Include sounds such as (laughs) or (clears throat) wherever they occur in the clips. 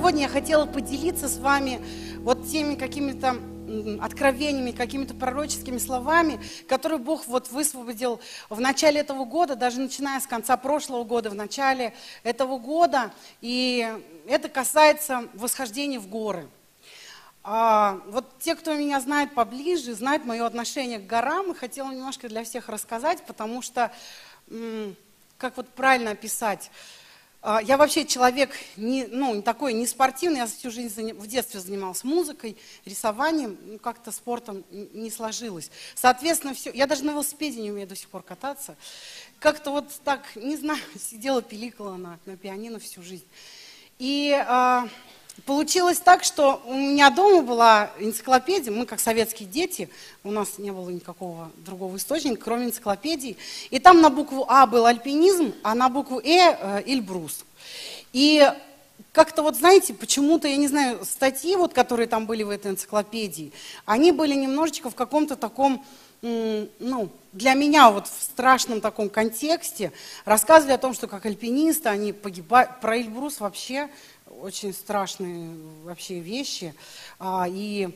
сегодня я хотела поделиться с вами вот теми какими-то откровениями, какими-то пророческими словами, которые Бог вот высвободил в начале этого года, даже начиная с конца прошлого года, в начале этого года. И это касается восхождения в горы. А, вот те, кто меня знает поближе, знают мое отношение к горам, и хотела немножко для всех рассказать, потому что, как вот правильно описать, я вообще человек не, ну, не такой, не спортивный, я всю жизнь в детстве занималась музыкой, рисованием, ну, как-то спортом не сложилось. Соответственно, все, я даже на велосипеде не умею до сих пор кататься. Как-то вот так, не знаю, (laughs) сидела, пиликала на, на пианино всю жизнь. И а, Получилось так, что у меня дома была энциклопедия, мы как советские дети, у нас не было никакого другого источника, кроме энциклопедии. И там на букву А был альпинизм, а на букву Э, э Эльбрус. И как-то вот, знаете, почему-то, я не знаю, статьи, вот, которые там были в этой энциклопедии, они были немножечко в каком-то таком, ну, для меня вот в страшном таком контексте, рассказывали о том, что как альпинисты они погибают, про Эльбрус вообще очень страшные вообще вещи. А, и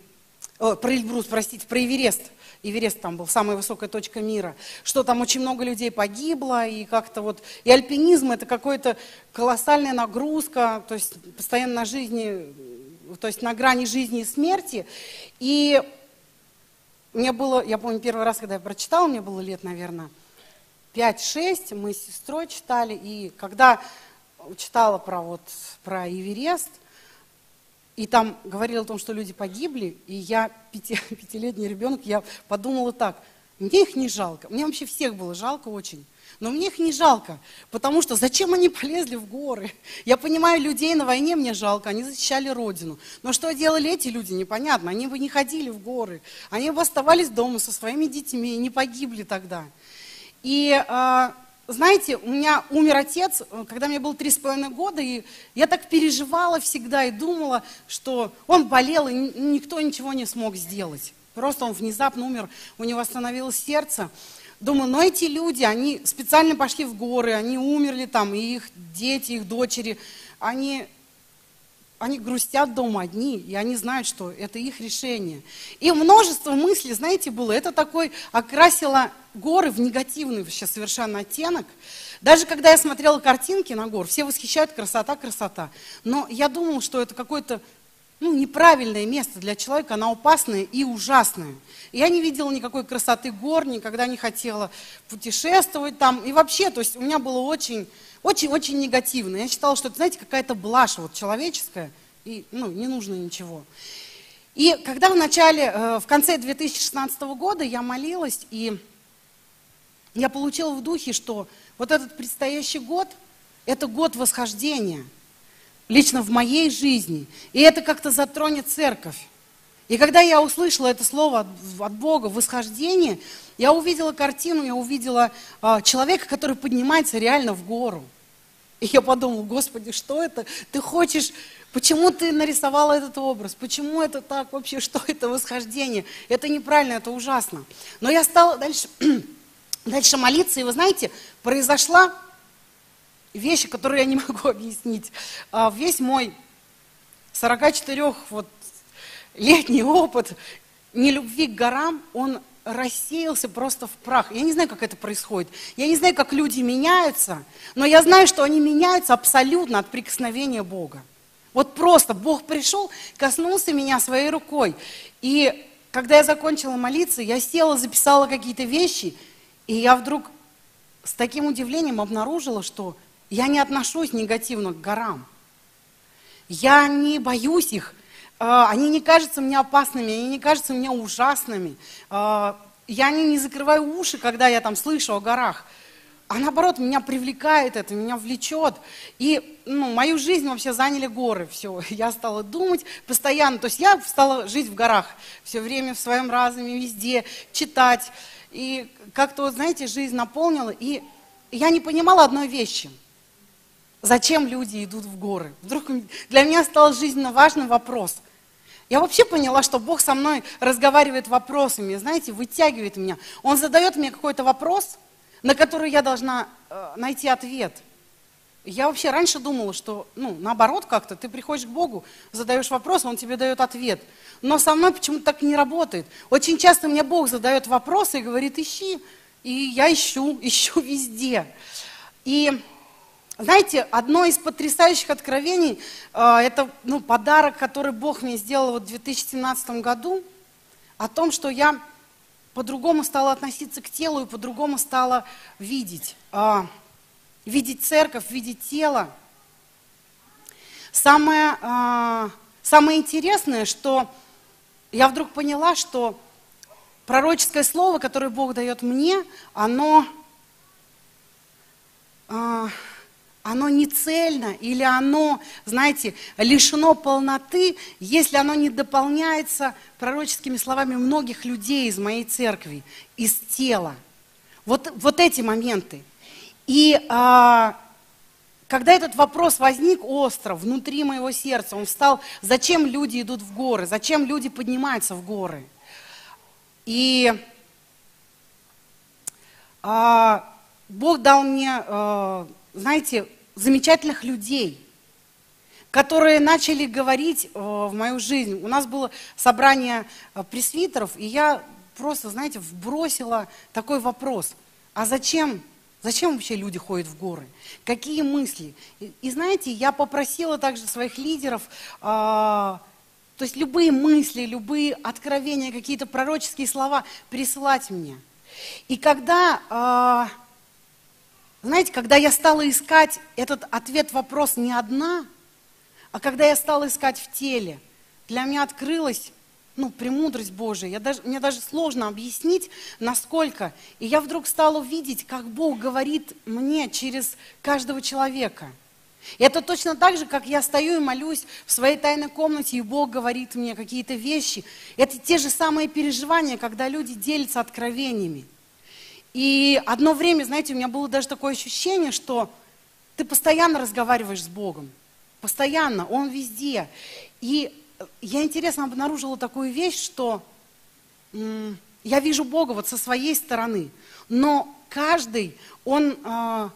о, про Эльбрус, простите, про Эверест. Эверест там был самая высокая точка мира, что там очень много людей погибло, и как-то вот, и альпинизм это какая-то колоссальная нагрузка, то есть постоянно на жизни, то есть на грани жизни и смерти. И мне было, я помню, первый раз, когда я прочитала, мне было лет, наверное, 5-6, мы с сестрой читали, и когда читала про, вот, про Эверест, и там говорила о том, что люди погибли, и я, пяти, (laughs) пятилетний ребенок, я подумала так, мне их не жалко, мне вообще всех было жалко очень, но мне их не жалко, потому что зачем они полезли в горы? (laughs) Я понимаю, людей на войне мне жалко, они защищали Родину. Но что делали эти люди, непонятно. Они бы не ходили в горы, они бы оставались дома со своими детьми и не погибли тогда. И а, знаете, у меня умер отец, э, когда мне было три с половиной года, и я так переживала всегда и думала, что он болел, и никто ничего не смог сделать. Просто он внезапно умер, у него остановилось сердце. Думаю, но эти люди, они специально пошли в горы, они умерли там, и их дети, их дочери, они они грустят дома одни, и они знают, что это их решение. И множество мыслей, знаете, было. Это такой окрасило горы в негативный вообще совершенно оттенок. Даже когда я смотрела картинки на гор, все восхищают красота, красота. Но я думала, что это какое-то ну, неправильное место для человека, оно опасное и ужасное. И я не видела никакой красоты гор, никогда не хотела путешествовать там. И вообще, то есть у меня было очень очень-очень негативно. Я считала, что это, знаете, какая-то блажь вот человеческая, и ну, не нужно ничего. И когда в начале, э, в конце 2016 года я молилась, и я получила в духе, что вот этот предстоящий год, это год восхождения, лично в моей жизни, и это как-то затронет церковь. И когда я услышала это слово от, Бога, восхождение, я увидела картину, я увидела э, человека, который поднимается реально в гору. И я подумала, Господи, что это? Ты хочешь, почему ты нарисовала этот образ? Почему это так вообще? (laughs) Что это восхождение? Это неправильно, это ужасно. Но я стала дальше, (clears throat) дальше молиться, и вы знаете, произошла вещь, которую я не (laughs) могу объяснить. А, весь мой 44 вот летний опыт нелюбви к горам, он рассеялся просто в прах. Я не знаю, как это происходит. Я не знаю, как люди меняются, но я знаю, что они меняются абсолютно от прикосновения Бога. Вот просто Бог пришел, коснулся меня своей рукой. И когда я закончила молиться, я села, записала какие-то вещи, и я вдруг с таким удивлением обнаружила, что я не отношусь негативно к горам. Я не боюсь их, они не кажутся мне опасными, они не кажутся мне ужасными. А, я не закрываю уши, когда я там слышу о горах. А наоборот, меня привлекает это, меня влечет. И ну, мою жизнь вообще заняли горы. Все, (laughs) я стала думать постоянно. То есть я стала жить в горах все время в своем разуме, везде, читать. И как-то, знаете, жизнь наполнила. И я не понимала одной вещи – Зачем люди идут в горы? Вдруг для меня стал жизненно важным вопрос. Я вообще поняла, что Бог со мной разговаривает вопросами, знаете, вытягивает меня. Он задает мне какой-то вопрос, на который я должна э, найти ответ. Я вообще раньше думала, что, ну, наоборот как-то, ты приходишь к Богу, задаешь вопрос, Он тебе дает ответ. Но со мной почему-то так не работает. Очень часто мне Бог задает вопросы и говорит, ищи. И я ищу, (laughs) ищу везде. И знаете, одно из потрясающих откровений, э, это ну, подарок, который Бог мне сделал вот в 2017 году, о том, что я по-другому стала относиться к телу и по-другому стала видеть. Э, видеть церковь, видеть тело. Самое, э, самое интересное, что я вдруг поняла, что пророческое слово, которое Бог дает мне, оно оно не цельно или оно, знаете, лишено полноты, если оно не дополняется пророческими словами многих людей из моей церкви, из тела. Вот, вот эти моменты. И а, когда этот вопрос возник остро внутри моего сердца, он встал, зачем люди идут в горы, зачем люди поднимаются в горы. И а, Бог дал мне, а, знаете, замечательных людей, которые начали говорить э, в мою жизнь. У нас было собрание э, пресвитеров, и я просто, знаете, вбросила такой вопрос. А зачем, зачем вообще люди ходят в горы? Какие мысли? И, и знаете, я попросила также своих лидеров, э, то есть любые мысли, любые откровения, какие-то пророческие слова присылать мне. И когда... Э, знаете, когда я стала искать этот ответ-вопрос не одна, а когда я стала искать в теле, для меня открылась ну, премудрость Божия. Я даже, мне даже сложно объяснить, насколько. И я вдруг стала видеть, как Бог говорит мне через каждого человека. И это точно так же, как я стою и молюсь в своей тайной комнате, и Бог говорит мне какие-то вещи. Это те же самые переживания, когда люди делятся откровениями. И одно время, знаете, у меня было даже такое ощущение, что ты постоянно разговариваешь с Богом. Постоянно, Он везде. И я интересно обнаружила такую вещь, что я вижу Бога вот со своей стороны, но каждый, он э,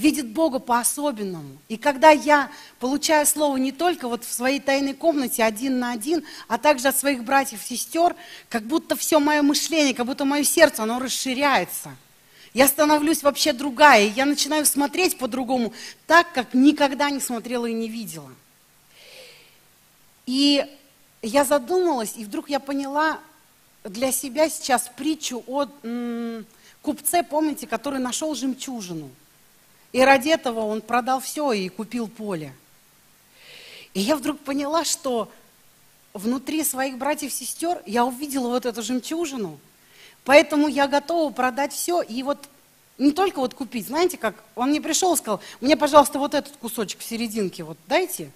видит Бога по-особенному. И когда я получаю слово не только вот в своей тайной комнате один на один, а также от своих братьев и сестер, как будто все мое мышление, как будто мое сердце, оно расширяется. Я становлюсь вообще другая, и я начинаю смотреть по-другому, так, как никогда не смотрела и не видела. И я задумалась, и вдруг я поняла для себя сейчас притчу о м, купце, помните, который нашел жемчужину. И ради этого он продал все и купил поле. И я вдруг поняла, что внутри своих братьев и сестер я увидела вот эту жемчужину. Поэтому я готова продать все и вот не только вот купить, знаете как, он мне пришел и сказал, мне, пожалуйста, вот этот кусочек в серединке вот дайте.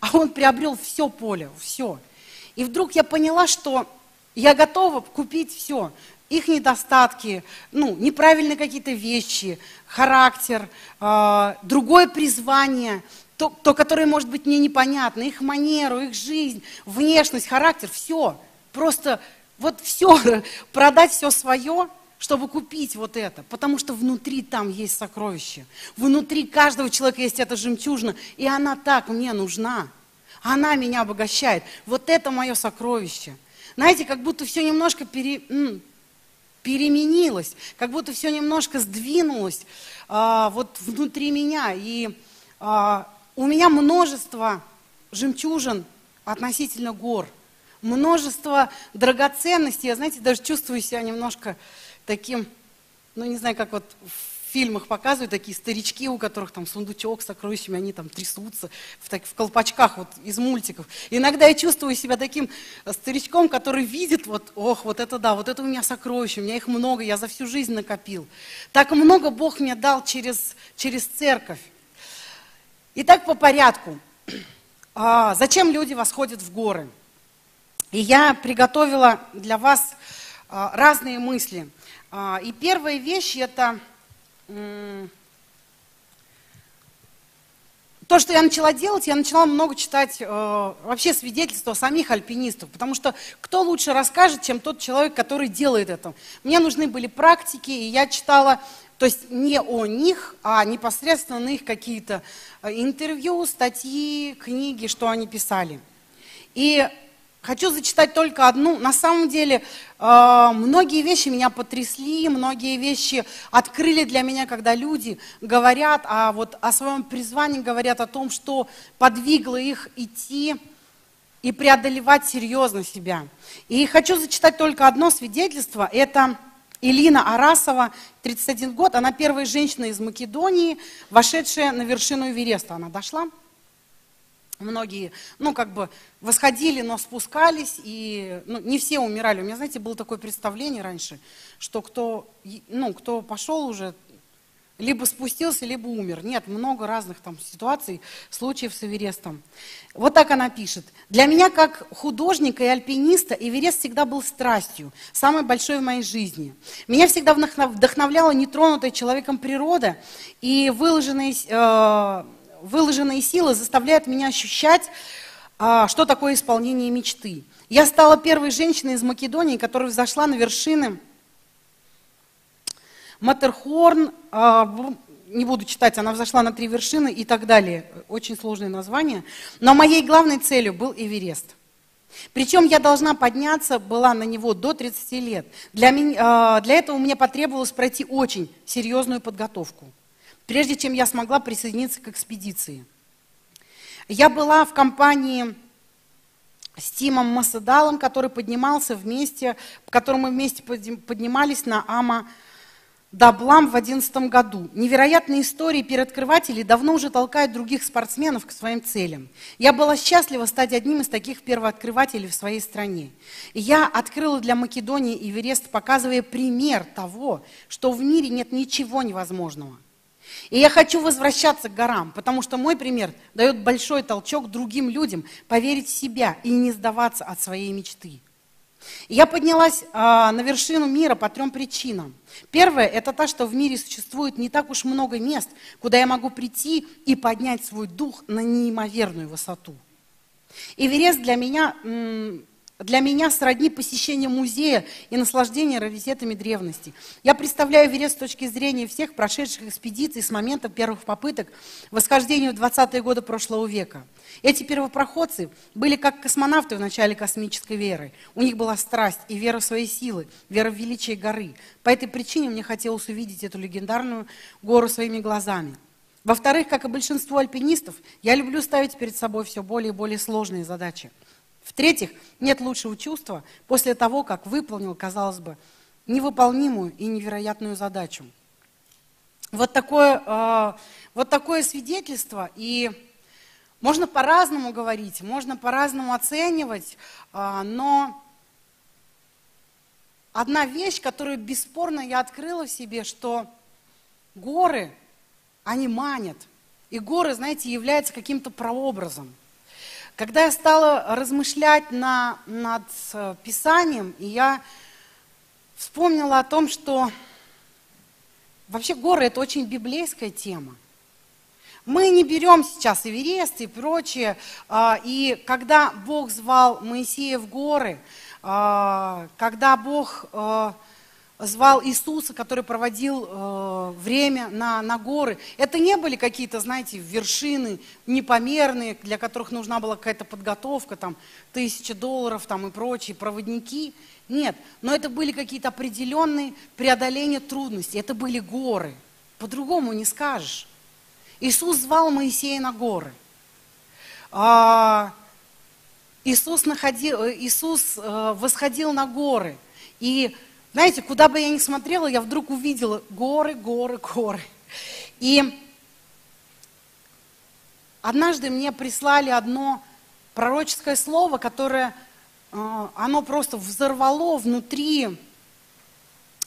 А он приобрел все поле, все. И вдруг я поняла, что я готова купить все их недостатки, ну, неправильные какие-то вещи, характер, э, другое призвание, то, то, которое может быть мне непонятно, их манеру, их жизнь, внешность, характер, все. Просто вот все, (laughs) продать все свое, чтобы купить вот это. Потому что внутри там есть сокровище. Внутри каждого человека есть эта жемчужина, и она так мне нужна. Она меня обогащает. Вот это мое сокровище. Знаете, как будто все немножко пере, переменилось, как будто все немножко сдвинулось а, вот внутри меня. И а, у меня множество жемчужин относительно гор, множество драгоценностей. Я, знаете, даже чувствую себя немножко таким, ну не знаю, как вот в фильмах показывают такие старички, у которых там сундучок с сокровищами, они там трясутся в, так, в колпачках вот из мультиков. Иногда я чувствую себя таким э, старичком, который видит, вот, ох, вот это да, вот это у меня сокровища, у меня их много, я за всю жизнь накопил. Так много Бог мне дал через, через церковь. Итак, по порядку. А, зачем люди восходят в горы? И я приготовила для вас а, разные мысли. А, и первая вещь это то, что я начала делать, я начала много читать э, вообще свидетельства самих альпинистов, потому что кто лучше расскажет, чем тот человек, который делает это. Мне нужны были практики, и я читала То есть не о них, а непосредственно на их какие-то э, интервью, статьи, книги, что они писали. И хочу зачитать только одну. На самом деле, э, многие вещи меня потрясли, многие вещи открыли для меня, когда люди говорят а вот о своем призвании, говорят о том, что подвигло их идти и преодолевать серьезно себя. И хочу зачитать только одно свидетельство. Это Илина Арасова, 31 год, она первая женщина из Македонии, вошедшая на вершину Эвереста. Она дошла. Многие, ну, как бы восходили, но спускались, и ну, не все умирали. У меня, знаете, было такое представление раньше, что кто, ну, кто пошел уже либо спустился, либо умер. Нет, много разных там ситуаций, случаев с Эверестом. Вот так она пишет. Для меня, как художника и альпиниста, Эверест всегда был страстью, самой большой в моей жизни. Меня всегда вдохновляла нетронутая человеком природа, и выложенные, э, выложенные силы заставляют меня ощущать, э, что такое исполнение мечты. Я стала первой женщиной из Македонии, которая взошла на вершины Матерхорн, а, не буду читать, она взошла на три вершины и так далее. Очень сложные названия. Но моей главной целью был Эверест. Причем я должна подняться была на него до 30 лет. Для, меня, а, для этого мне потребовалось пройти очень серьезную подготовку, прежде чем я смогла присоединиться к экспедиции. Я была в компании с Тимом Масадалом, который поднимался вместе, в котором мы вместе поднимались на Ама Даблам в 2011 году. Невероятные истории первооткрывателей давно уже толкают других спортсменов к своим целям. Я была счастлива стать одним из таких первооткрывателей в своей стране. И я открыла для Македонии Эверест, показывая пример того, что в мире нет ничего невозможного. И я хочу возвращаться к горам, потому что мой пример дает большой толчок другим людям поверить в себя и не сдаваться от своей мечты. Я поднялась а, на вершину мира по трем причинам. Первое – это то, что в мире существует не так уж много мест, куда я могу прийти и поднять свой дух на неимоверную высоту. Эверест для меня для меня сродни посещение музея и наслаждение раритетами древности. Я представляю Эверест с точки зрения всех прошедших экспедиций с момента первых попыток восхождения в 20-е годы прошлого века. Эти первопроходцы были как космонавты в начале космической веры. У них была страсть и вера в свои силы, вера в величие горы. По этой причине мне хотелось увидеть эту легендарную гору своими глазами. Во-вторых, как и большинство альпинистов, я люблю ставить перед собой все более и более сложные задачи – в-третьих, нет лучшего чувства после того, как выполнил, казалось бы, невыполнимую и невероятную задачу. Вот такое, э, вот такое свидетельство, и можно по-разному говорить, можно по-разному оценивать, э, но одна вещь, которую бесспорно я открыла в себе, что горы, они манят. И горы, знаете, являются каким-то прообразом – когда я стала размышлять на, над э, Писанием, и я вспомнила о том, что вообще горы – это очень библейская тема. Мы не берем сейчас Эверест и прочее. А, и когда Бог звал Моисея в горы, а, когда Бог э, звал Иисуса, который проводил э, время на, на горы. Это не были какие-то, знаете, вершины непомерные, для которых нужна была какая-то подготовка, там, тысяча долларов там, и прочие проводники. Нет, но это были какие-то определенные преодоления трудностей, это были горы. По-другому не скажешь. Иисус звал Моисея на горы. А, Иисус, находил, Иисус э, восходил на горы. И знаете, куда бы я ни смотрела, я вдруг увидела горы, горы, горы. И однажды мне прислали одно пророческое слово, которое, э, оно просто взорвало внутри,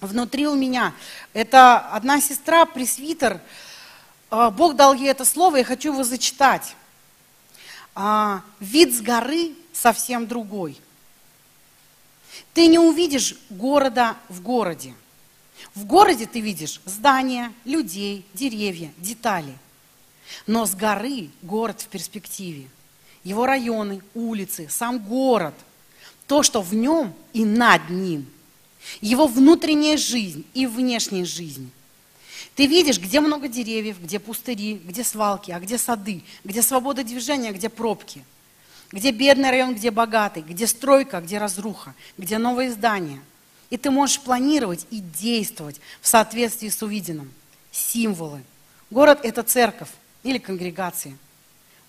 внутри у меня. Это одна сестра, пресвитер, э, Бог дал ей это слово, я хочу его зачитать. А, Вид с горы совсем другой – ты не увидишь города в городе. В городе ты видишь здания, людей, деревья, детали. Но с горы город в перспективе. Его районы, улицы, сам город. То, что в нем и над ним. Его внутренняя жизнь и внешняя жизнь. Ты видишь, где много деревьев, где пустыри, где свалки, а где сады, где свобода движения, где пробки, где бедный район, где богатый, где стройка, где разруха, где новые здания. И ты можешь планировать и действовать в соответствии с увиденным. Символы. Город – это церковь или конгрегация.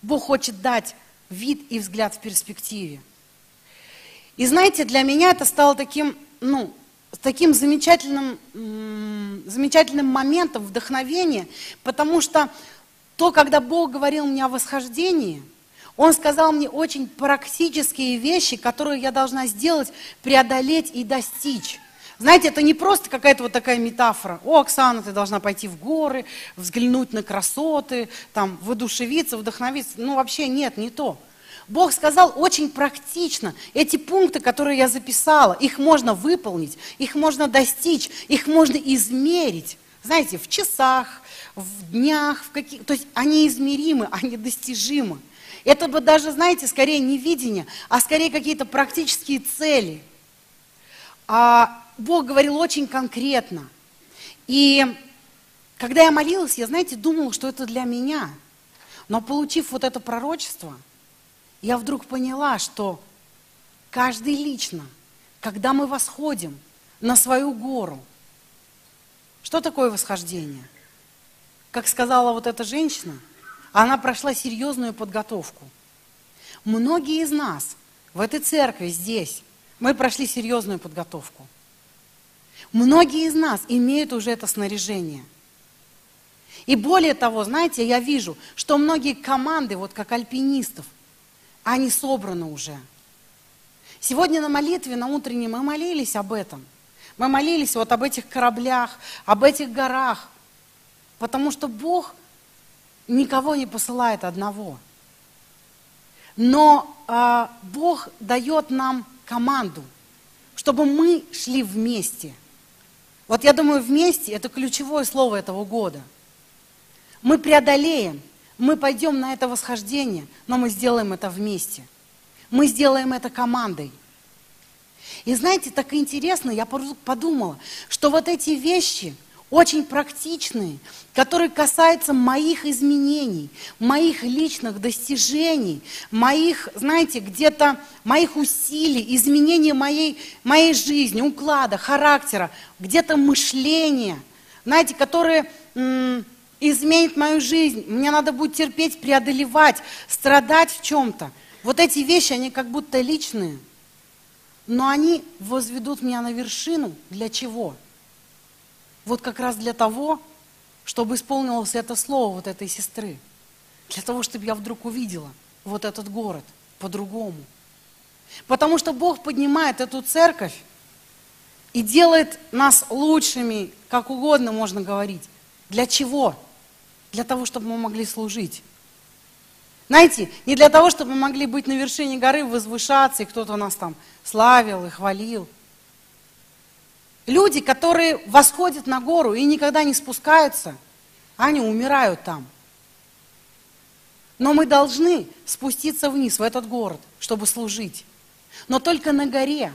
Бог хочет дать вид и взгляд в перспективе. И знаете, для меня это стало таким, ну, таким замечательным, замечательным моментом вдохновения, потому что то, когда Бог говорил мне о восхождении, Он сказал мне очень практические вещи, которые я должна сделать, преодолеть и достичь. Знаете, это не просто какая-то вот такая метафора. О, Оксана, ты должна пойти в горы, взглянуть на красоты, там, воодушевиться, вдохновиться. Ну, вообще нет, не то. Бог сказал очень практично. Эти пункты, которые я записала, их можно выполнить, их можно достичь, их можно измерить. Знаете, в часах, в днях, в каких... то есть они измеримы, они достижимы. Это бы даже, знаете, скорее не видение, а скорее какие-то практические цели. А Бог говорил очень конкретно. И когда я молилась, я, знаете, думала, что это для меня. Но получив вот это пророчество – я вдруг поняла, что каждый лично, когда мы восходим на свою гору, что такое восхождение? Как сказала вот эта женщина, она прошла серьезную подготовку. Многие из нас в этой церкви здесь, мы прошли серьезную подготовку. Многие из нас имеют уже это снаряжение. И более того, знаете, я вижу, что многие команды, вот как альпинистов, они собраны уже. Сегодня на молитве, на утренней, мы молились об этом. Мы молились вот об этих кораблях, об этих горах. Потому что Бог никого не посылает одного. Но э, Бог дает нам команду, чтобы мы шли вместе. Вот я думаю, вместе это ключевое слово этого года. Мы преодолеем мы пойдем на это восхождение, но мы сделаем это вместе. Мы сделаем это командой. И знаете, так интересно, я подумала, что вот эти вещи очень практичные, которые касаются моих изменений, моих личных достижений, моих, знаете, где-то моих усилий, изменения моей, моей жизни, уклада, характера, где-то мышления, знаете, которые изменит мою жизнь. Мне надо будет терпеть, преодолевать, страдать в чем-то. Вот эти вещи, они как будто личные. Но они возведут меня на вершину. Для чего? Вот как раз для того, чтобы исполнилось это слово вот этой сестры. Для того, чтобы я вдруг увидела вот этот город по-другому. Потому что Бог поднимает эту церковь и делает нас лучшими, как угодно можно говорить. Для чего? Для того, чтобы мы могли служить. Знаете, не для того, чтобы мы могли быть на вершине горы, возвышаться, и кто-то нас там славил и хвалил. Люди, которые восходят на гору и никогда не спускаются, они умирают там. Но мы должны спуститься вниз, в этот город, чтобы служить. Но только на горе,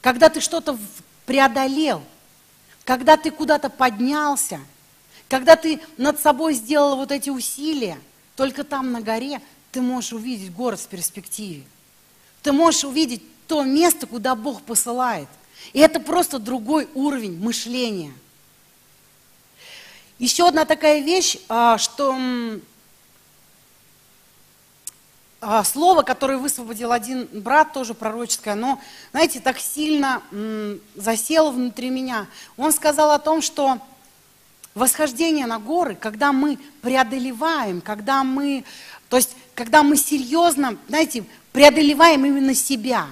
когда ты что-то преодолел, когда ты куда-то поднялся – когда ты над собой сделала вот эти усилия, только там на горе ты можешь увидеть город в перспективе. Ты можешь увидеть то место, куда Бог посылает. И это просто другой уровень мышления. Еще одна такая вещь, а, что а, слово, которое высвободил один брат, тоже пророческое, оно, знаете, так сильно засело внутри меня. Он сказал о том, что Восхождение на горы, когда мы преодолеваем, когда мы, то есть, когда мы серьезно, знаете, преодолеваем именно себя.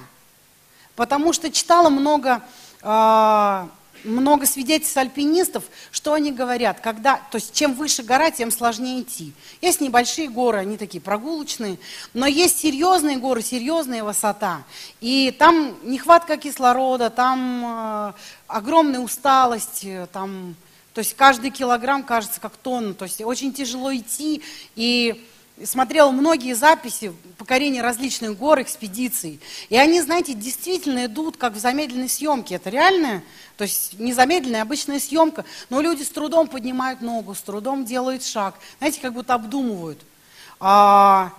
Потому что читала много, э, много свидетельств альпинистов, что они говорят, когда, то есть чем выше гора, тем сложнее идти. Есть небольшие горы, они такие прогулочные, но есть серьезные горы, серьезная высота. И там нехватка кислорода, там э, огромная усталость, э, там то есть каждый килограмм кажется как тонна. То есть очень тяжело идти. И смотрела многие записи покорения различных гор, экспедиций. И они, знаете, действительно идут как в замедленной съемке. Это реальная, то есть не замедленная, а обычная съемка. Но люди с трудом поднимают ногу, с трудом делают шаг. Знаете, как будто обдумывают. А,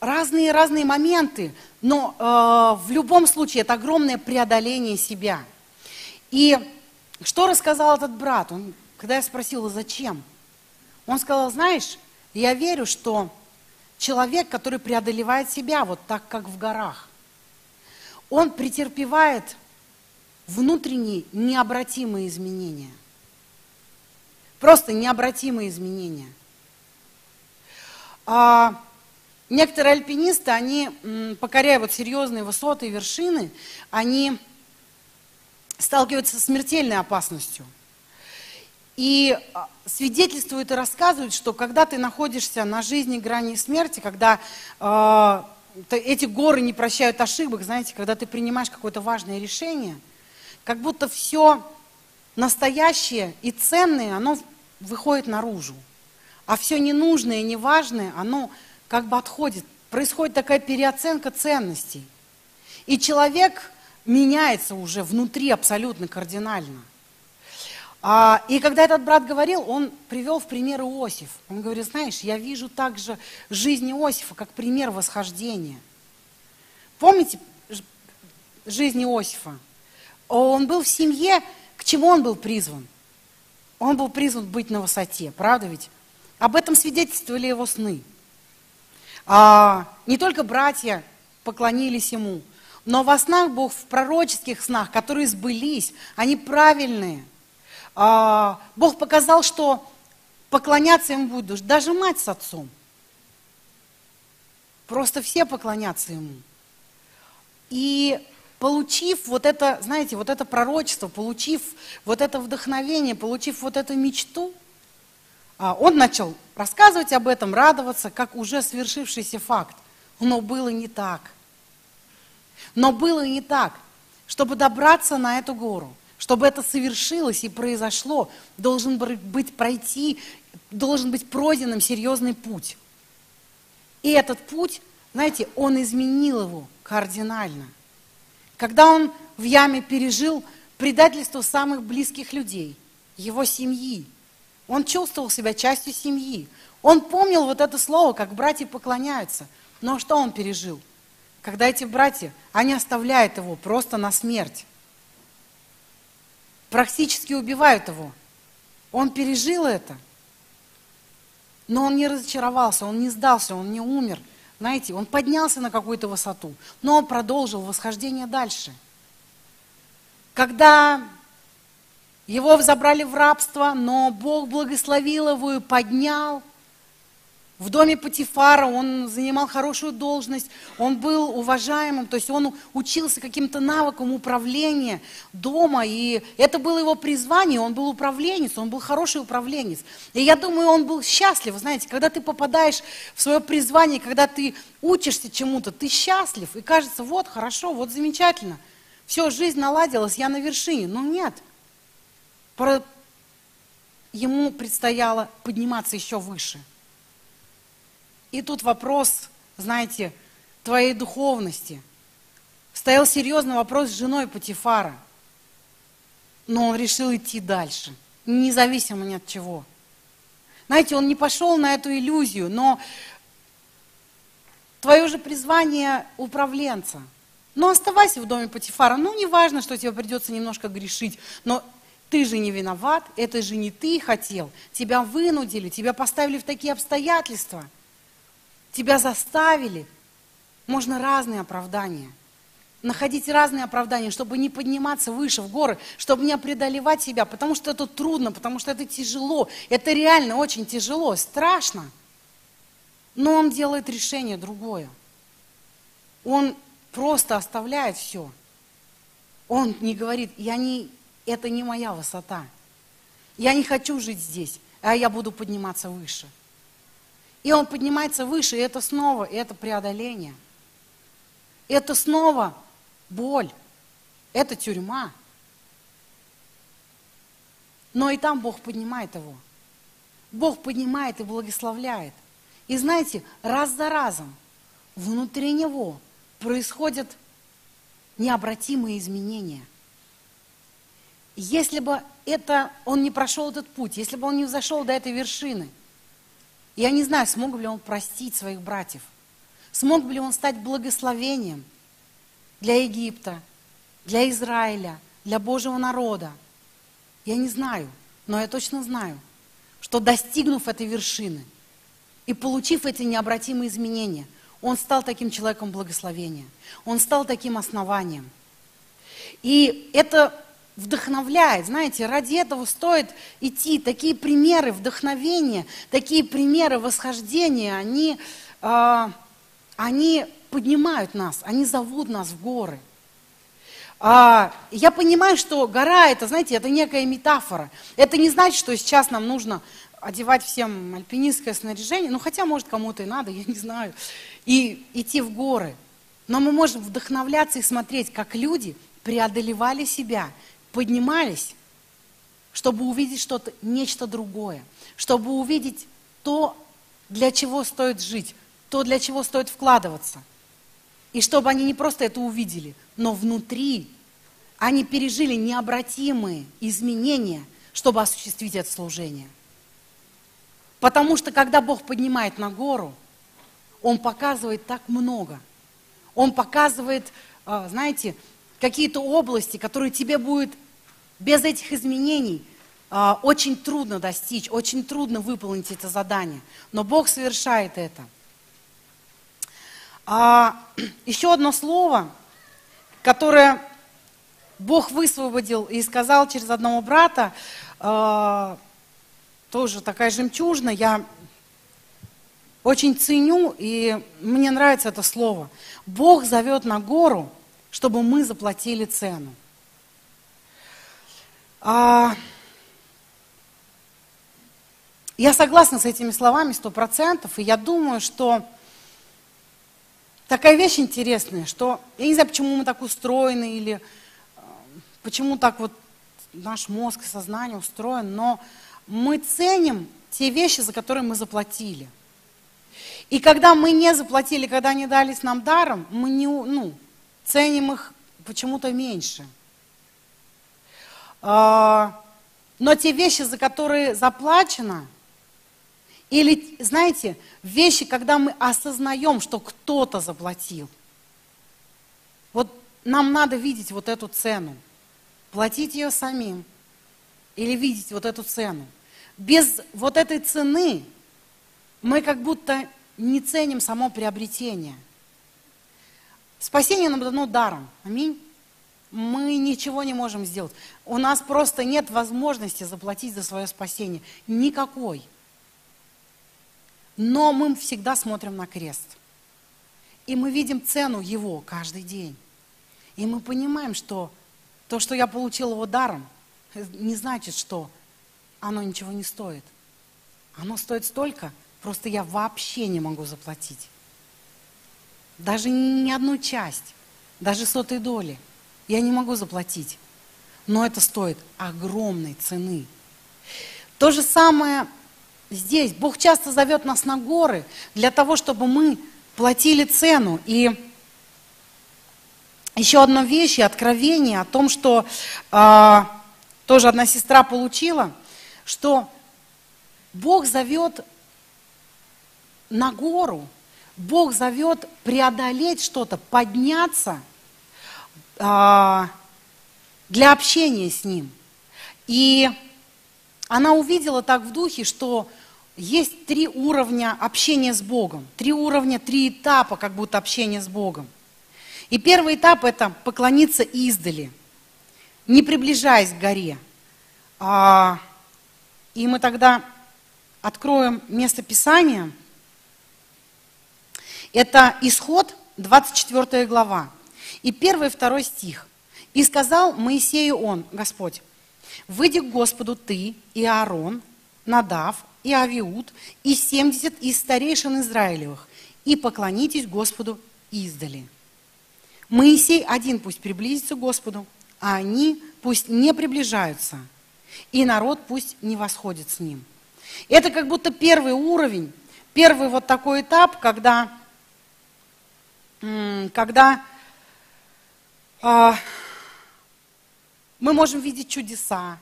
разные разные моменты, но э, в любом случае это огромное преодоление себя. И что рассказал этот брат? Он, когда я спросила, зачем, он сказал, знаешь, я верю, что человек, который преодолевает себя вот так, как в горах, он претерпевает внутренние необратимые изменения. Просто необратимые изменения. А, некоторые альпинисты, они, покоряя вот серьезные высоты и вершины, они сталкиваются с смертельной опасностью. И а, свидетельствуют и рассказывают, что когда ты находишься на жизни грани смерти, когда э, эти горы не прощают ошибок, знаете, когда ты принимаешь какое-то важное решение, как будто все настоящее и ценное, оно выходит наружу. А все ненужное и неважное, оно как бы отходит. Происходит такая переоценка ценностей. И человек меняется уже внутри абсолютно кардинально. А, и когда этот брат говорил, он привел в пример Иосиф. Он говорит, знаешь, я вижу также жизнь Иосифа как пример восхождения. Помните жизнь Иосифа? Он был в семье, к чему он был призван? Он был призван быть на высоте, правда ведь? Об этом свидетельствовали его сны. А, не только братья поклонились ему, но во снах Бог, в пророческих снах, которые сбылись, они правильные. А, Бог показал, что поклоняться ему будут даже мать с отцом. Просто все поклонятся ему. И получив вот это, знаете, вот это пророчество, получив вот это вдохновение, получив вот эту мечту, а, он начал рассказывать об этом, радоваться, как уже свершившийся факт. Но было не так. Но было не так. Чтобы добраться на эту гору, чтобы это совершилось и произошло, должен быть пройти, должен быть пройденным серьезный путь. И этот путь, знаете, он изменил его кардинально. Когда он в яме пережил предательство самых близких людей, его семьи, он чувствовал себя частью семьи. Он помнил вот это слово, как братья поклоняются. Но что он пережил? когда эти братья, они оставляют его просто на смерть. Практически убивают его. Он пережил это. Но он не разочаровался, он не сдался, он не умер. Знаете, он поднялся на какую-то высоту, но он продолжил восхождение дальше. Когда его забрали в рабство, но Бог благословил его и поднял – в доме Патифара он занимал хорошую должность, он был уважаемым, то есть он учился каким-то навыкам управления дома, и это было его призвание, он был управленец, он был хороший управленец. И я думаю, он был счастлив, знаете, когда ты попадаешь в свое призвание, когда ты учишься чему-то, ты счастлив, и кажется, вот хорошо, вот замечательно, все, жизнь наладилась, я на вершине. Но нет, ему предстояло подниматься еще выше – и тут вопрос, знаете, твоей духовности. Стоял серьезный вопрос с женой Патифара. Но он решил идти дальше, независимо ни от чего. Знаете, он не пошел на эту иллюзию, но твое же призвание управленца. Но оставайся в доме Патифара. Ну, не важно, что тебе придется немножко грешить, но ты же не виноват, это же не ты хотел. Тебя вынудили, тебя поставили в такие обстоятельства – тебя заставили. Можно разные оправдания. Находить разные оправдания, чтобы не подниматься выше в горы, чтобы не преодолевать себя, потому что это трудно, потому что это тяжело. Это реально очень тяжело, страшно. Но он делает решение другое. Он просто оставляет все. Он не говорит, я не, это не моя высота. Я не хочу жить здесь, а я буду подниматься выше. И он поднимается выше, и это снова, и это преодоление. Это снова боль, это тюрьма. Но и там Бог поднимает его. Бог поднимает и благословляет. И знаете, раз за разом внутри него происходят необратимые изменения. Если бы это, он не прошел этот путь, если бы он не взошел до этой вершины, я не знаю, смог ли он простить своих братьев, смог ли он стать благословением для Египта, для Израиля, для Божьего народа. Я не знаю, но я точно знаю, что достигнув этой вершины и получив эти необратимые изменения, он стал таким человеком благословения. Он стал таким основанием. И это вдохновляет, знаете, ради этого стоит идти. Такие примеры вдохновения, такие примеры восхождения, они, э, они поднимают нас, они зовут нас в горы. А, я понимаю, что гора это, знаете, это некая метафора. Это не значит, что сейчас нам нужно одевать всем альпинистское снаряжение, ну хотя, может, кому-то и надо, (laughs) я не знаю, и идти в горы. Но мы можем вдохновляться и смотреть, как люди преодолевали себя, поднимались, чтобы увидеть что-то, нечто другое, чтобы увидеть то, для чего стоит жить, то, для чего стоит вкладываться. И чтобы они не просто это увидели, но внутри они пережили необратимые изменения, чтобы осуществить это служение. Потому что когда Бог поднимает на гору, Он показывает так много. Он показывает, а, знаете, какие-то области, которые тебе будет без этих изменений а, очень трудно достичь, очень трудно выполнить это задание. Но Бог совершает это. А, (clears throat) еще одно слово, которое Бог высвободил и сказал через одного брата, тоже такая жемчужина, я очень ценю, и мне нравится это слово. Бог зовет на гору, чтобы мы заплатили цену. А, я согласна с этими словами сто процентов, и я думаю, что такая вещь интересная, что я не знаю, почему мы так устроены, или э, почему так вот наш мозг сознание устроен, но мы ценим те вещи, за которые мы заплатили. И когда мы не заплатили, когда они дались нам даром, мы не, ну, ценим их почему-то меньше. А, но те вещи, за которые заплачено, или, знаете, вещи, когда мы осознаем, что кто-то заплатил. Вот нам надо видеть вот эту цену, платить ее самим или видеть вот эту цену. Без вот этой цены мы как будто не ценим само приобретение. Спасение нам дано даром. Аминь. Мы ничего не можем сделать. У нас просто нет возможности заплатить за свое спасение. Никакой. Но мы всегда смотрим на крест. И мы видим цену его каждый день. И мы понимаем, что то, что я получил его даром, не значит, что оно ничего не стоит. Оно стоит столько, просто я вообще не могу заплатить. Даже ни одну часть, даже сотой доли я не могу заплатить. Но это стоит огромной цены. То же самое здесь. Бог часто зовет нас на горы для того, чтобы мы платили цену. И еще одна вещь откровение о том, что э, тоже одна сестра получила – что Бог зовет на гору, Бог зовет преодолеть что-то, подняться для общения с Ним. И она увидела так в духе, что есть три уровня общения с Богом, три уровня, три этапа как будто общения с Богом. И первый этап – это поклониться издали, не приближаясь к горе. А, и мы тогда откроем место Писания. Это исход, 24 глава. И первый второй стих. «И сказал Моисею он, Господь, выйди к Господу ты и Аарон, Надав и Авиуд, и семьдесят из старейшин Израилевых, и поклонитесь Господу издали». Моисей один пусть приблизится к Господу, а они пусть не приближаются – и народ пусть не восходит с ним. Это как будто первый уровень, первый вот такой этап, когда, когда мы можем видеть чудеса,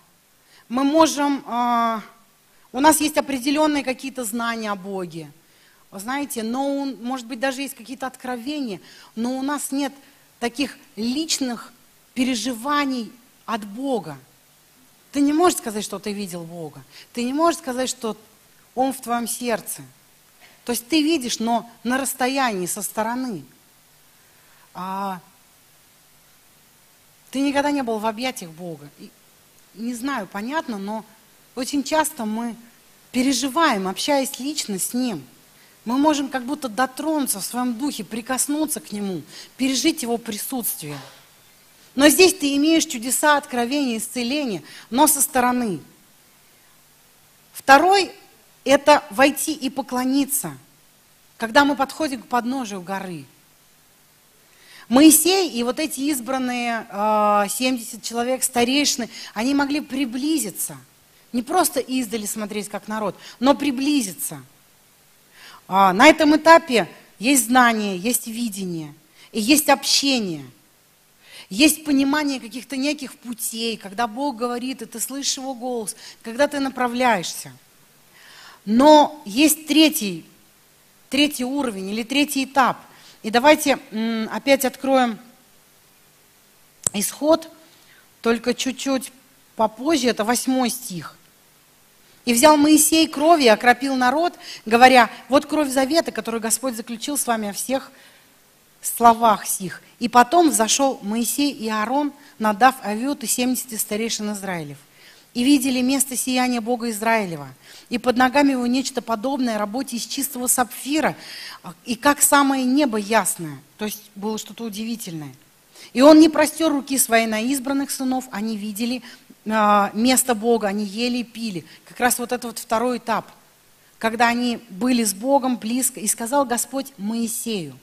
мы можем, а, у нас есть определенные какие-то знания о Боге, знаете, но, может быть, даже есть какие-то откровения, но у нас нет таких личных переживаний от Бога. Ты не можешь сказать, что ты видел Бога. Ты не можешь сказать, что Он в твоем сердце. То есть ты видишь, но на расстоянии, со стороны. А ты никогда не был в объятиях Бога. И, не знаю, понятно, но очень часто мы переживаем, общаясь лично с Ним. Мы можем как будто дотронуться в своем духе, прикоснуться к Нему, пережить Его присутствие. Но здесь ты имеешь чудеса, откровения, исцеления, но со стороны. Второй – это войти и поклониться, когда мы подходим к подножию горы. Моисей и вот эти избранные 70 а, человек, старейшины, они могли приблизиться. Не просто издали смотреть как народ, но приблизиться. А, на этом этапе есть знание, есть видение и есть общение – есть понимание каких-то неких путей, когда Бог говорит, и ты слышишь Его голос, когда ты направляешься. Но есть третий, третий уровень или третий этап. И давайте опять откроем исход, только чуть-чуть попозже, это восьмой стих. И взял Моисей кровь и окропил народ, говоря, вот кровь завета, которую Господь заключил с вами о всех словах сих. И потом взошел Моисей и Аарон, надав Авиот и семьдесят старейшин Израилев. И видели место сияния Бога Израилева. И под ногами его нечто подобное работе из чистого сапфира, и как самое небо ясное. То есть было что-то удивительное. И он не простер руки своей на избранных сынов, они видели э, место Бога, они ели и пили. Как раз вот это вот второй этап, когда они были с Богом близко. И сказал Господь Моисею,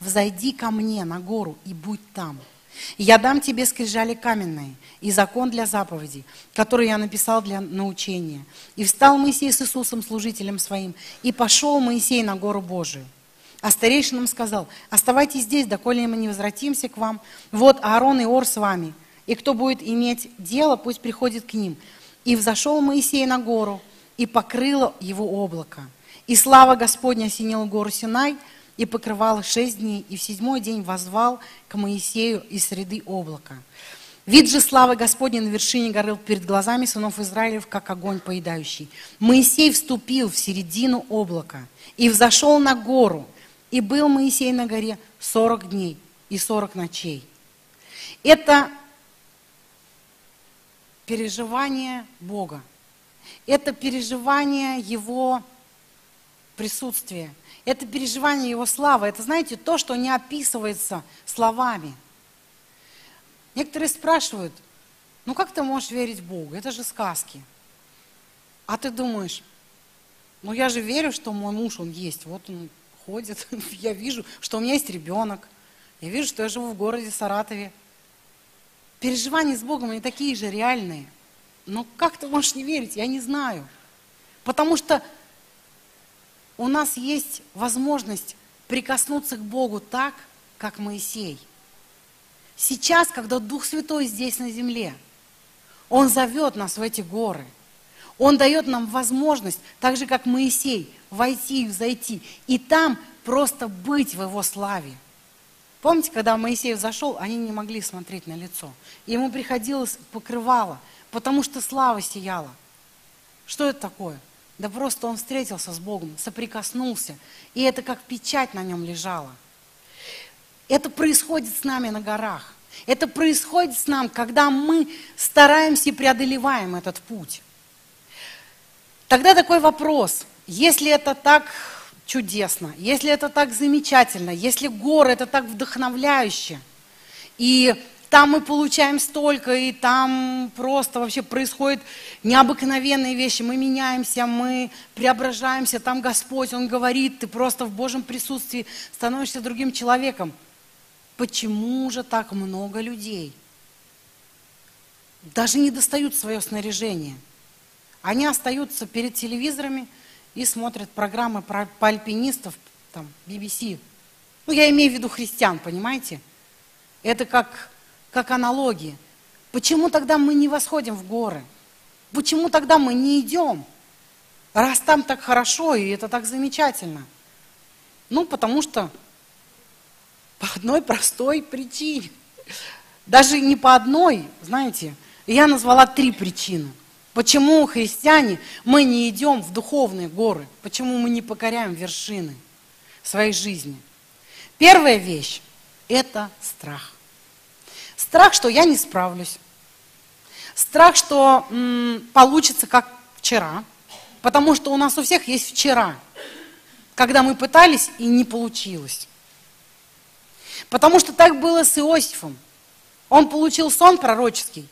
взойди ко мне на гору и будь там. Я дам тебе скрижали каменные и закон для заповедей, который я написал для научения. И встал Моисей с Иисусом, служителем своим, и пошел Моисей на гору Божию. А старейшинам сказал, оставайтесь здесь, доколе мы не возвратимся к вам. Вот Аарон и Ор с вами. И кто будет иметь дело, пусть приходит к ним. И взошел Моисей на гору, и покрыло его облако. И слава Господня осенила гору Синай – и покрывал шесть дней, и в седьмой день возвал к Моисею из среды облака. Вид же славы Господней на вершине горы перед глазами сынов Израилев, как огонь поедающий. Моисей вступил в середину облака и взошел на гору, и был Моисей на горе сорок дней и сорок ночей. Это переживание Бога. Это переживание Его присутствия. Это переживание Его славы. Это, знаете, то, что не описывается словами. Некоторые спрашивают, ну как ты можешь верить Богу? Это же сказки. А ты думаешь, ну я же верю, что мой муж, он есть. Вот он ходит, (laughs) я вижу, что у меня есть ребенок. Я вижу, что я живу в городе Саратове. Переживания с Богом, они такие же реальные. Но как ты можешь не верить? Я не знаю. Потому что у нас есть возможность прикоснуться к Богу так, как Моисей. Сейчас, когда Дух Святой здесь на земле, Он зовет нас в эти горы. Он дает нам возможность, так же как Моисей, войти и взойти. И там просто быть в Его славе. Помните, когда Моисей зашел, они не могли смотреть на лицо. Ему приходилось покрывало, потому что слава сияла. Что это такое? Да просто он встретился с Богом, соприкоснулся, и это как печать на нем лежала. Это происходит с нами на горах. Это происходит с нами, когда мы стараемся и преодолеваем этот путь. Тогда такой вопрос, если это так чудесно, если это так замечательно, если горы это так вдохновляюще, и там мы получаем столько, и там просто вообще происходят необыкновенные вещи. Мы меняемся, мы преображаемся, там Господь, Он говорит, ты просто в Божьем присутствии становишься другим человеком. Почему же так много людей даже не достают свое снаряжение? Они остаются перед телевизорами и смотрят программы про, по альпинистов, там, BBC. Ну, я имею в виду христиан, понимаете? Это как, как аналогии. Почему тогда мы не восходим в горы? Почему тогда мы не идем? Раз там так хорошо, и это так замечательно. Ну, потому что по одной простой причине. Даже не по одной, знаете, я назвала три причины. Почему, христиане, мы не идем в духовные горы? Почему мы не покоряем вершины своей жизни? Первая вещь – это страх. Страх, что я не справлюсь. Страх, что м, получится как вчера. Потому что у нас у всех есть вчера, когда мы пытались и не получилось. Потому что так было с Иосифом. Он получил сон пророческий.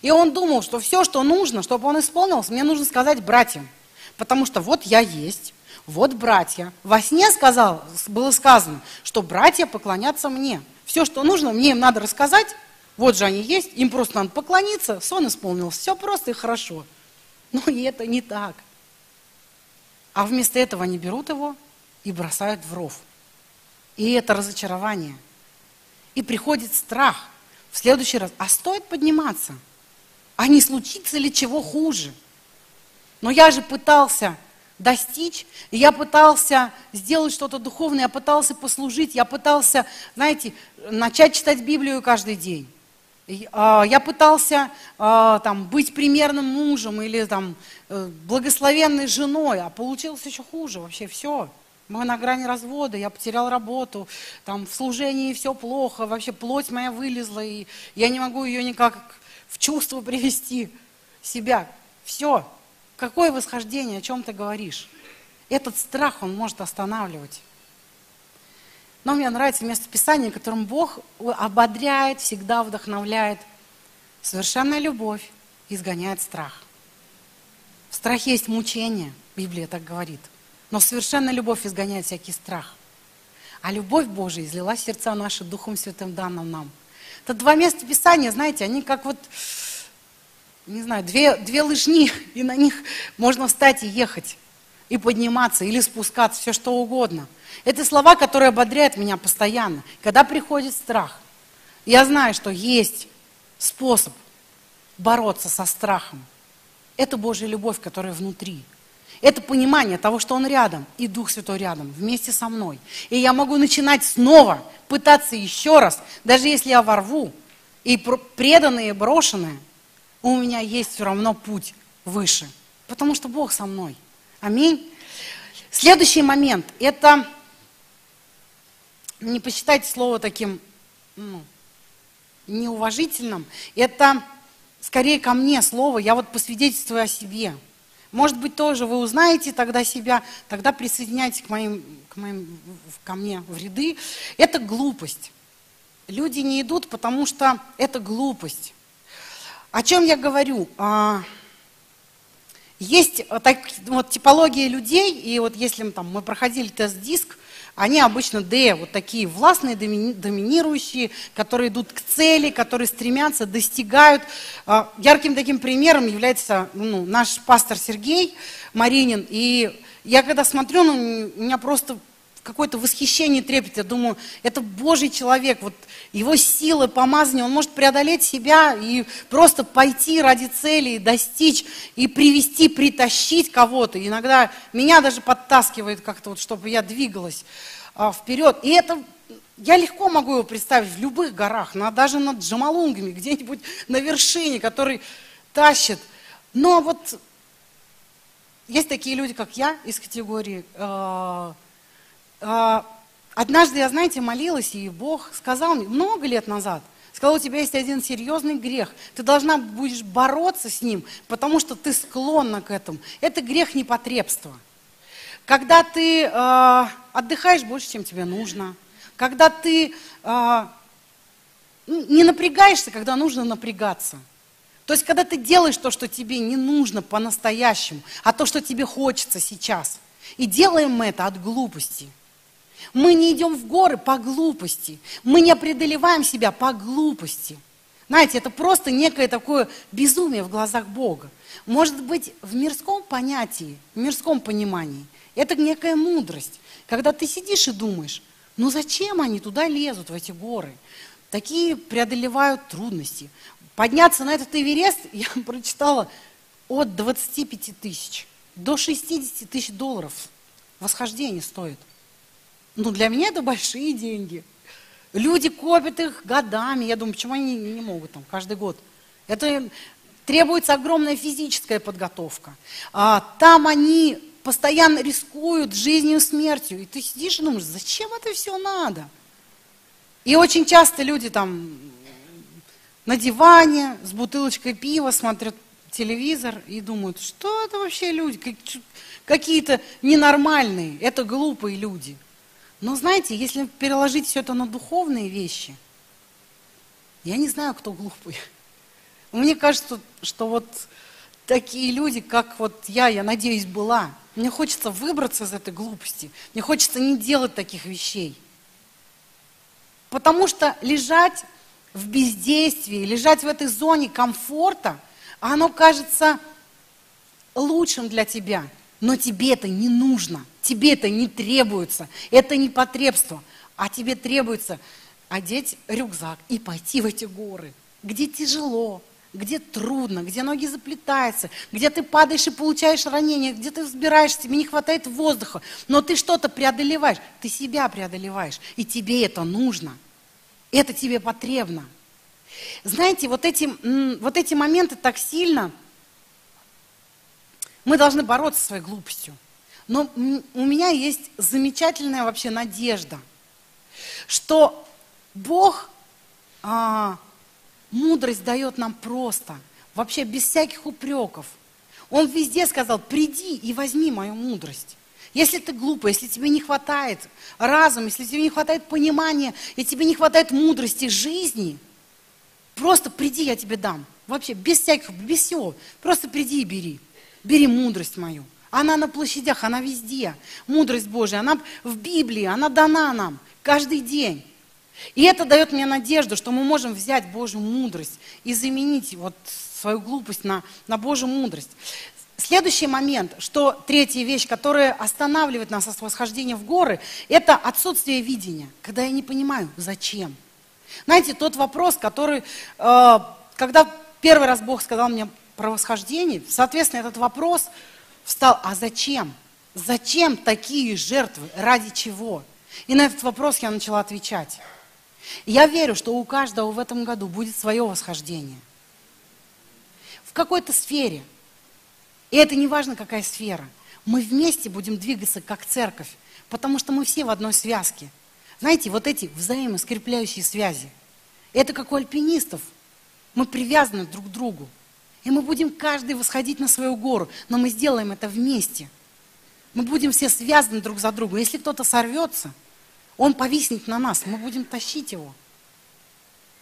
И он думал, что все, что нужно, чтобы он исполнился, мне нужно сказать братьям. Потому что вот я есть, вот братья. Во сне сказал, было сказано, что братья поклонятся мне. Все, что нужно, мне им надо рассказать. Вот же они есть, им просто надо поклониться, сон исполнился. Все просто и хорошо. Но и это не так. А вместо этого они берут его и бросают в ров. И это разочарование. И приходит страх в следующий раз. А стоит подниматься? А не случится ли чего хуже? Но я же пытался достичь, и я пытался сделать что-то духовное, я пытался послужить, я пытался, знаете, начать читать Библию каждый день. А, я пытался а, там, быть примерным мужем или там, э, благословенной женой, а получилось еще хуже, вообще все. Мы на грани развода, я потерял работу, там в служении все плохо, вообще плоть моя вылезла, и я не могу ее никак в чувство (laughs) привести себя. Все. Какое восхождение, о чем ты говоришь? Этот страх, он может останавливать. Но мне нравится место Писания, которым Бог ободряет, всегда вдохновляет. Совершенная любовь изгоняет страх. В страхе есть мучение, Библия так говорит. Но совершенная любовь изгоняет всякий страх. А любовь Божия излила сердца наши Духом Святым данным нам. Это два места Писания, знаете, они как вот, не знаю, две, две лыжни, и на них можно встать и ехать, и подниматься, или спускаться, все что угодно – это слова, которые ободряют меня постоянно. Когда приходит страх, я знаю, что есть способ бороться со страхом. Это Божья любовь, которая внутри. Это понимание того, что Он рядом, и Дух Святой рядом, вместе со мной. И я могу начинать снова, пытаться еще раз, даже если я ворву, и преданные, брошенные, у меня есть все равно путь выше. Потому что Бог со мной. Аминь. Следующий момент – это не посчитайте слово таким ну, неуважительным. Это скорее ко мне слово, я вот посвидетельствую о себе. Может быть, тоже вы узнаете тогда себя, тогда присоединяйтесь к моим, к моим, ко мне в ряды. Это глупость. Люди не идут, потому что это глупость. О чем я говорю? А, есть так, вот, типология людей, и вот если там, мы проходили тест-диск, они обычно D, вот такие властные, доминирующие, которые идут к цели, которые стремятся, достигают. А, ярким таким примером является ну, наш пастор Сергей Маринин. И я когда смотрю, ну, у меня просто какое-то восхищение трепет. Я думаю, это Божий человек, вот его силы, помазание, он может преодолеть себя и просто пойти ради цели, достичь, и привести, притащить кого-то. Иногда меня даже подтаскивает как-то, вот, чтобы я двигалась а, вперед. И это я легко могу его представить в любых горах, на, даже над Джамалунгами, где-нибудь на вершине, который тащит. Но вот есть такие люди, как я, из категории э, однажды я, знаете, молилась, и Бог сказал мне много лет назад, сказал, у тебя есть один серьезный грех, ты должна будешь бороться с ним, потому что ты склонна к этому. Это грех непотребства. Когда ты э, отдыхаешь больше, чем тебе нужно, когда ты э, не напрягаешься, когда нужно напрягаться. То есть, когда ты делаешь то, что тебе не нужно по-настоящему, а то, что тебе хочется сейчас. И делаем мы это от глупости – мы не идем в горы по глупости. Мы не преодолеваем себя по глупости. Знаете, это просто некое такое безумие в глазах Бога. Может быть, в мирском понятии, в мирском понимании, это некая мудрость. Когда ты сидишь и думаешь, ну зачем они туда лезут, в эти горы? Такие преодолевают трудности. Подняться на этот Эверест, (laughs) я прочитала, от 25 тысяч до 60 тысяч долларов восхождение стоит. Ну, для меня это большие деньги. Люди копят их годами. Я думаю, почему они не могут там каждый год? Это требуется огромная физическая подготовка. А, там они постоянно рискуют жизнью и смертью. И ты сидишь и думаешь, зачем это все надо? И очень часто люди там на диване с бутылочкой пива смотрят телевизор и думают, что это вообще люди, какие-то ненормальные, это глупые люди. Но знаете, если переложить все это на духовные вещи, я не знаю, кто глупый. Мне кажется, что вот такие люди, как вот я, я надеюсь, была, мне хочется выбраться из этой глупости. Мне хочется не делать таких вещей. Потому что лежать в бездействии, лежать в этой зоне комфорта, оно кажется лучшим для тебя. Но тебе это не нужно, тебе это не требуется, это не потребство. А тебе требуется одеть рюкзак и пойти в эти горы, где тяжело, где трудно, где ноги заплетаются, где ты падаешь и получаешь ранение, где ты взбираешься, тебе не хватает воздуха, но ты что-то преодолеваешь, ты себя преодолеваешь, и тебе это нужно, это тебе потребно. Знаете, вот эти, вот эти моменты так сильно, мы должны бороться со своей глупостью. Но у меня есть замечательная вообще надежда, что Бог а, Мудрость дает нам просто, вообще без всяких упреков. Он везде сказал, приди и возьми мою мудрость. Если ты глупый, если тебе не хватает разума, если тебе не хватает понимания, и тебе не хватает мудрости жизни, просто приди, я тебе дам. Вообще, без всяких, без всего. Просто приди и бери. Бери мудрость мою. Она на площадях, она везде. Мудрость Божья, она в Библии, она дана нам каждый день. И это дает мне надежду, что мы можем взять Божью мудрость и заменить вот свою глупость на, на Божью мудрость. Следующий момент, что третья вещь, которая останавливает нас от восхождения в горы, это отсутствие видения, когда я не понимаю, зачем. Знаете, тот вопрос, который, э, когда первый раз Бог сказал мне про восхождение, соответственно, этот вопрос встал, а зачем? Зачем такие жертвы? Ради чего? И на этот вопрос я начала отвечать. Я верю, что у каждого в этом году будет свое восхождение. В какой-то сфере. И это не важно, какая сфера. Мы вместе будем двигаться как церковь, потому что мы все в одной связке. Знаете, вот эти взаимоскрепляющие связи. Это как у альпинистов. Мы привязаны друг к другу. И мы будем каждый восходить на свою гору, но мы сделаем это вместе. Мы будем все связаны друг за другом. Если кто-то сорвется – он повиснет на нас, мы будем тащить его.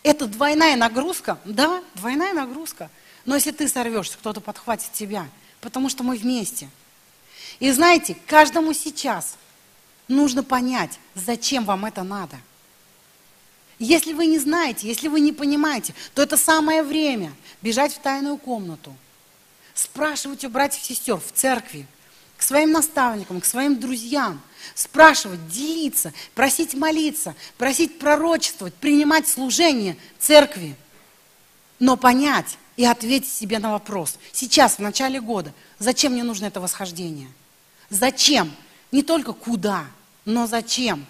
Это двойная нагрузка, да, двойная нагрузка. Но если ты сорвешься, кто-то подхватит тебя, потому что мы вместе. И знаете, каждому сейчас нужно понять, зачем вам это надо. Если вы не знаете, если вы не понимаете, то это самое время бежать в тайную комнату, спрашивать у братьев и сестер в церкви, к своим наставникам, к своим друзьям, спрашивать, делиться, просить молиться, просить пророчествовать, принимать служение церкви, но понять и ответить себе на вопрос, сейчас, в начале года, зачем мне нужно это восхождение? Зачем? Не только куда, но зачем?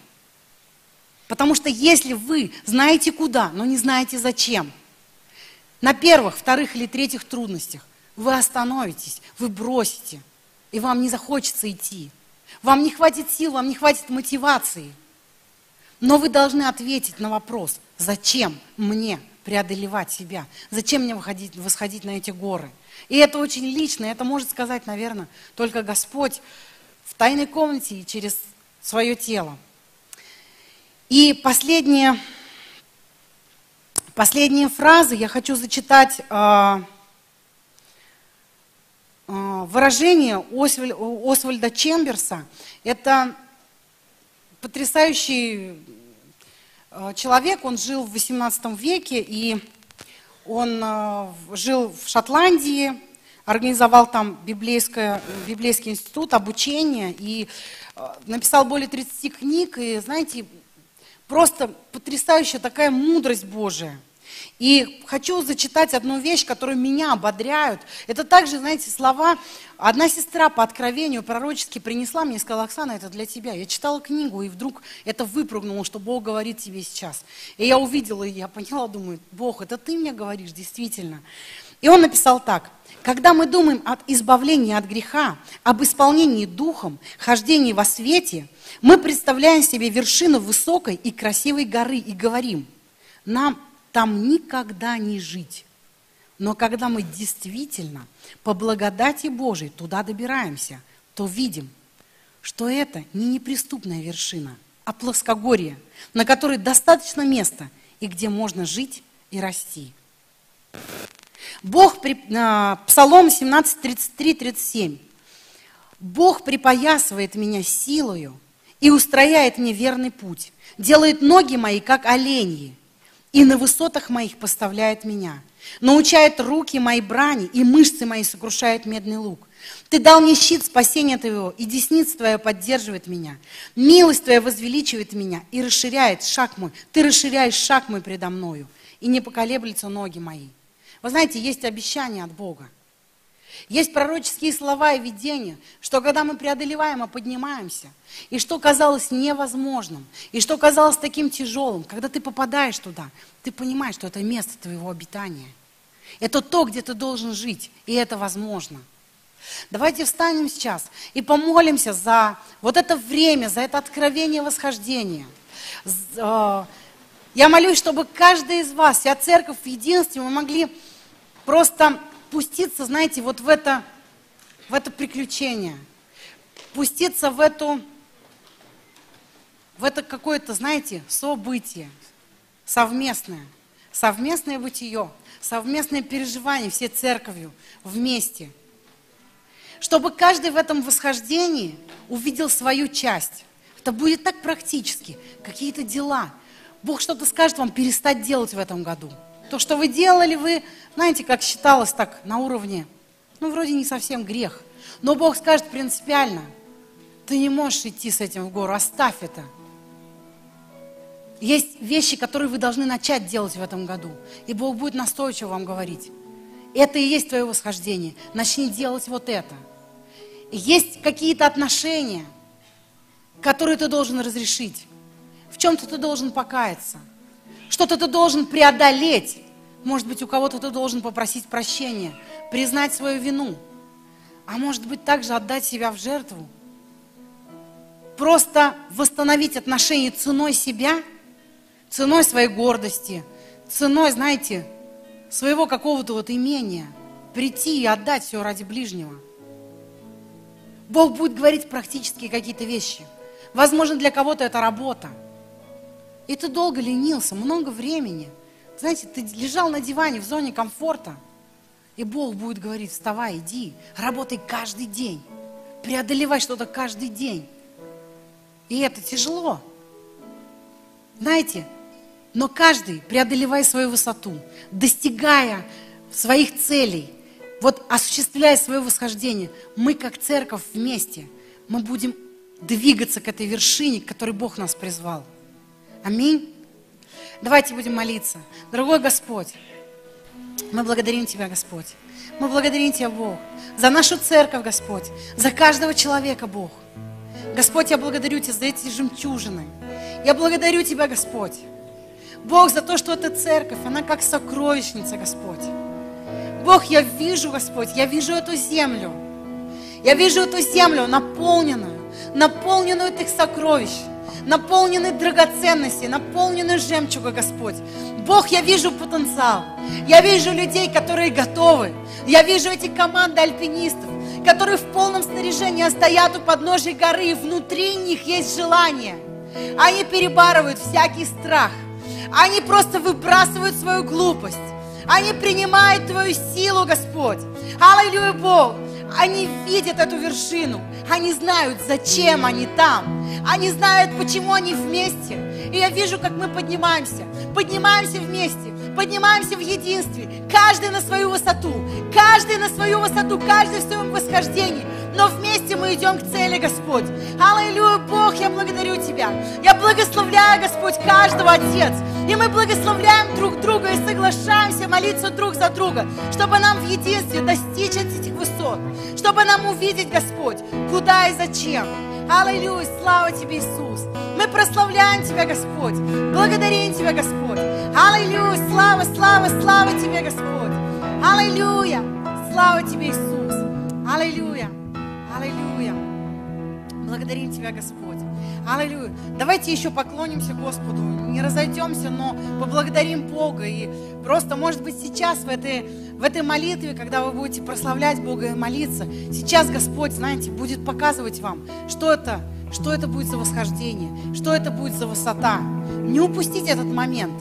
Потому что если вы знаете куда, но не знаете зачем, на первых, вторых или третьих трудностях вы остановитесь, вы бросите – и вам не захочется идти. Вам не хватит сил, вам не хватит мотивации. Но вы должны ответить на вопрос, зачем мне преодолевать себя? Зачем мне выходить, восходить на эти горы? И это очень лично, это может сказать, наверное, только Господь в тайной комнате и через свое тело. И последние, последние фразы я хочу зачитать а, а, выражение Освальда Чемберса. Это потрясающий а, человек, он жил в XVIII веке, и Он жил в Шотландии, организовал там библейское, библейский институт обучения и написал более 30 книг. И, знаете, просто потрясающая такая мудрость Божия – и хочу зачитать одну вещь, которая меня ободряют. Это также, знаете, слова. Одна сестра по откровению пророчески принесла мне и сказала, Оксана, это для тебя. Я читала книгу, и вдруг это выпрыгнуло, что Бог говорит тебе сейчас. И я увидела, и я поняла, думаю, Бог, это ты мне говоришь, действительно. И он написал так. Когда мы думаем о избавлении от греха, об исполнении духом, хождении во свете, мы представляем себе вершину высокой и красивой горы и говорим, нам там никогда не жить. Но когда мы действительно по благодати Божией туда добираемся, то видим, что это не неприступная вершина, а плоскогорье, на которой достаточно места и где можно жить и расти. Бог, а, Псалом 17, 33, 37. Бог припоясывает меня силою и устрояет мне верный путь, делает ноги мои, как оленьи, и на высотах моих поставляет меня. Научает руки мои брани, и мышцы мои сокрушает медный лук. Ты дал мне щит спасения Твоего, и десница Твоя поддерживает меня. Милость Твоя возвеличивает меня и расширяет шаг мой. Ты расширяешь шаг мой предо мною, и не поколеблются ноги мои. Вы знаете, есть обещание от Бога. Есть пророческие слова и видения, что когда мы преодолеваем и поднимаемся, и что казалось невозможным, и что казалось таким тяжелым, когда ты попадаешь туда, ты понимаешь, что это место твоего обитания. Это то, где ты должен жить, и это возможно. Давайте встанем сейчас и помолимся за вот это время, за это откровение восхождения. Э, я молюсь, чтобы каждый из вас, вся церковь в единстве, мы могли просто пуститься, знаете, вот в это, в это приключение, пуститься в эту, в это какое-то, знаете, событие совместное, совместное бытие, совместное переживание всей церковью вместе. Чтобы каждый в этом восхождении увидел свою часть. Это будет так практически, какие-то дела. Бог что-то скажет вам перестать делать в этом году – то, что вы делали, вы, знаете, как считалось так на уровне, ну, вроде не совсем грех. Но Бог скажет принципиально, ты не можешь идти с этим в гору, оставь это. Есть вещи, которые вы должны начать делать в этом году. И Бог будет настойчиво вам говорить. Это и есть твое восхождение. Начни делать вот это. Есть какие-то отношения, которые ты должен разрешить. В чем-то ты должен покаяться. Что-то ты должен преодолеть. Может быть, у кого-то ты должен попросить прощения, признать свою вину. А может быть, также отдать себя в жертву. Просто восстановить отношения ценой себя, ценой своей гордости, ценой, знаете, своего какого-то вот имения. Прийти и отдать все ради ближнего. Бог будет говорить практически какие-то вещи. Возможно, для кого-то это работа. И ты долго ленился, много времени – знаете, ты лежал на диване в зоне комфорта, и Бог будет говорить, вставай, иди, работай каждый день, преодолевай что-то каждый день. И это тяжело. Знаете, но каждый, преодолевая свою высоту, достигая своих целей, вот осуществляя свое восхождение, мы как церковь вместе, мы будем двигаться к этой вершине, к которой Бог нас призвал. Аминь. Давайте будем молиться. Дорогой Господь, мы благодарим Тебя, Господь. Мы благодарим Тебя, Бог, за нашу церковь, Господь, за каждого человека, Бог. Господь, я благодарю Тебя за эти жемчужины. Я благодарю Тебя, Господь. Бог, за то, что эта церковь, она как сокровищница, Господь. Бог, я вижу, Господь, я вижу эту землю. Я вижу эту землю наполненную, наполненную этих сокровищ наполнены драгоценности, наполнены жемчуга, Господь. Бог, я вижу потенциал. Я вижу людей, которые готовы. Я вижу эти команды альпинистов, которые в полном снаряжении стоят у подножия горы, и внутри них есть желание. Они перебарывают всякий страх. Они просто выбрасывают свою глупость. Они принимают Твою силу, Господь. Аллилуйя, Бог. Они видят эту вершину. Они знают, зачем они там. Они знают, почему они вместе. И я вижу, как мы поднимаемся. Поднимаемся вместе. поднимаемся в единстве, каждый на свою высоту, каждый на свою высоту, каждый в своем восхождении, но вместе мы идем к цели, Господь. Аллилуйя, я благодарю Тебя. Я благословляю, Господь, каждого, Отец. И мы благословляем друг друга и соглашаемся молиться друг за друга, чтобы нам в единстве достичь этих высот, чтобы нам увидеть, Господь, куда и зачем. Аллилуйя, слава Тебе, Иисус. Мы прославляем Тебя, Господь. Благодарим Тебя, Господь. Аллилуйя, слава, слава, слава Тебе, Господь. Аллилуйя, слава Тебе, Иисус. Аллилуйя, аллилуйя. Благодарим Тебя, Господь. Аллилуйя. Давайте еще поклонимся Господу. Не разойдемся, но поблагодарим Бога. И просто, может быть, сейчас в этой, в этой молитве, когда вы будете прославлять Бога и молиться, сейчас Господь, знаете, будет показывать вам, что это, что это будет за восхождение, что это будет за высота. Не упустите этот момент.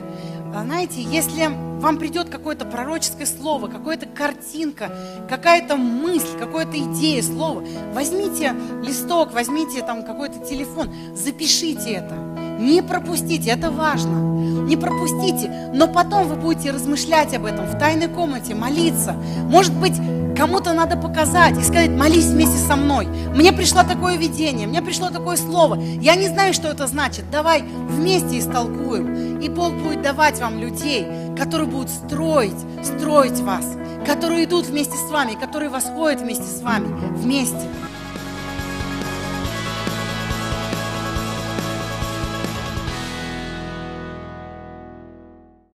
А знаете, если вам придет какое-то пророческое слово, какая-то картинка, какая-то мысль, какая-то идея, слово, возьмите листок, возьмите там какой-то телефон, запишите это. Не пропустите, это важно. Не пропустите, но потом вы будете размышлять об этом в тайной комнате, молиться. Может быть, кому-то надо показать и сказать, молись вместе со мной. Мне пришло такое видение, мне пришло такое слово. Я не знаю, что это значит. Давай вместе истолкуем. И Бог будет давать вам людей, которые будут строить, строить вас, которые идут вместе с вами, которые восходят вместе с вами, вместе.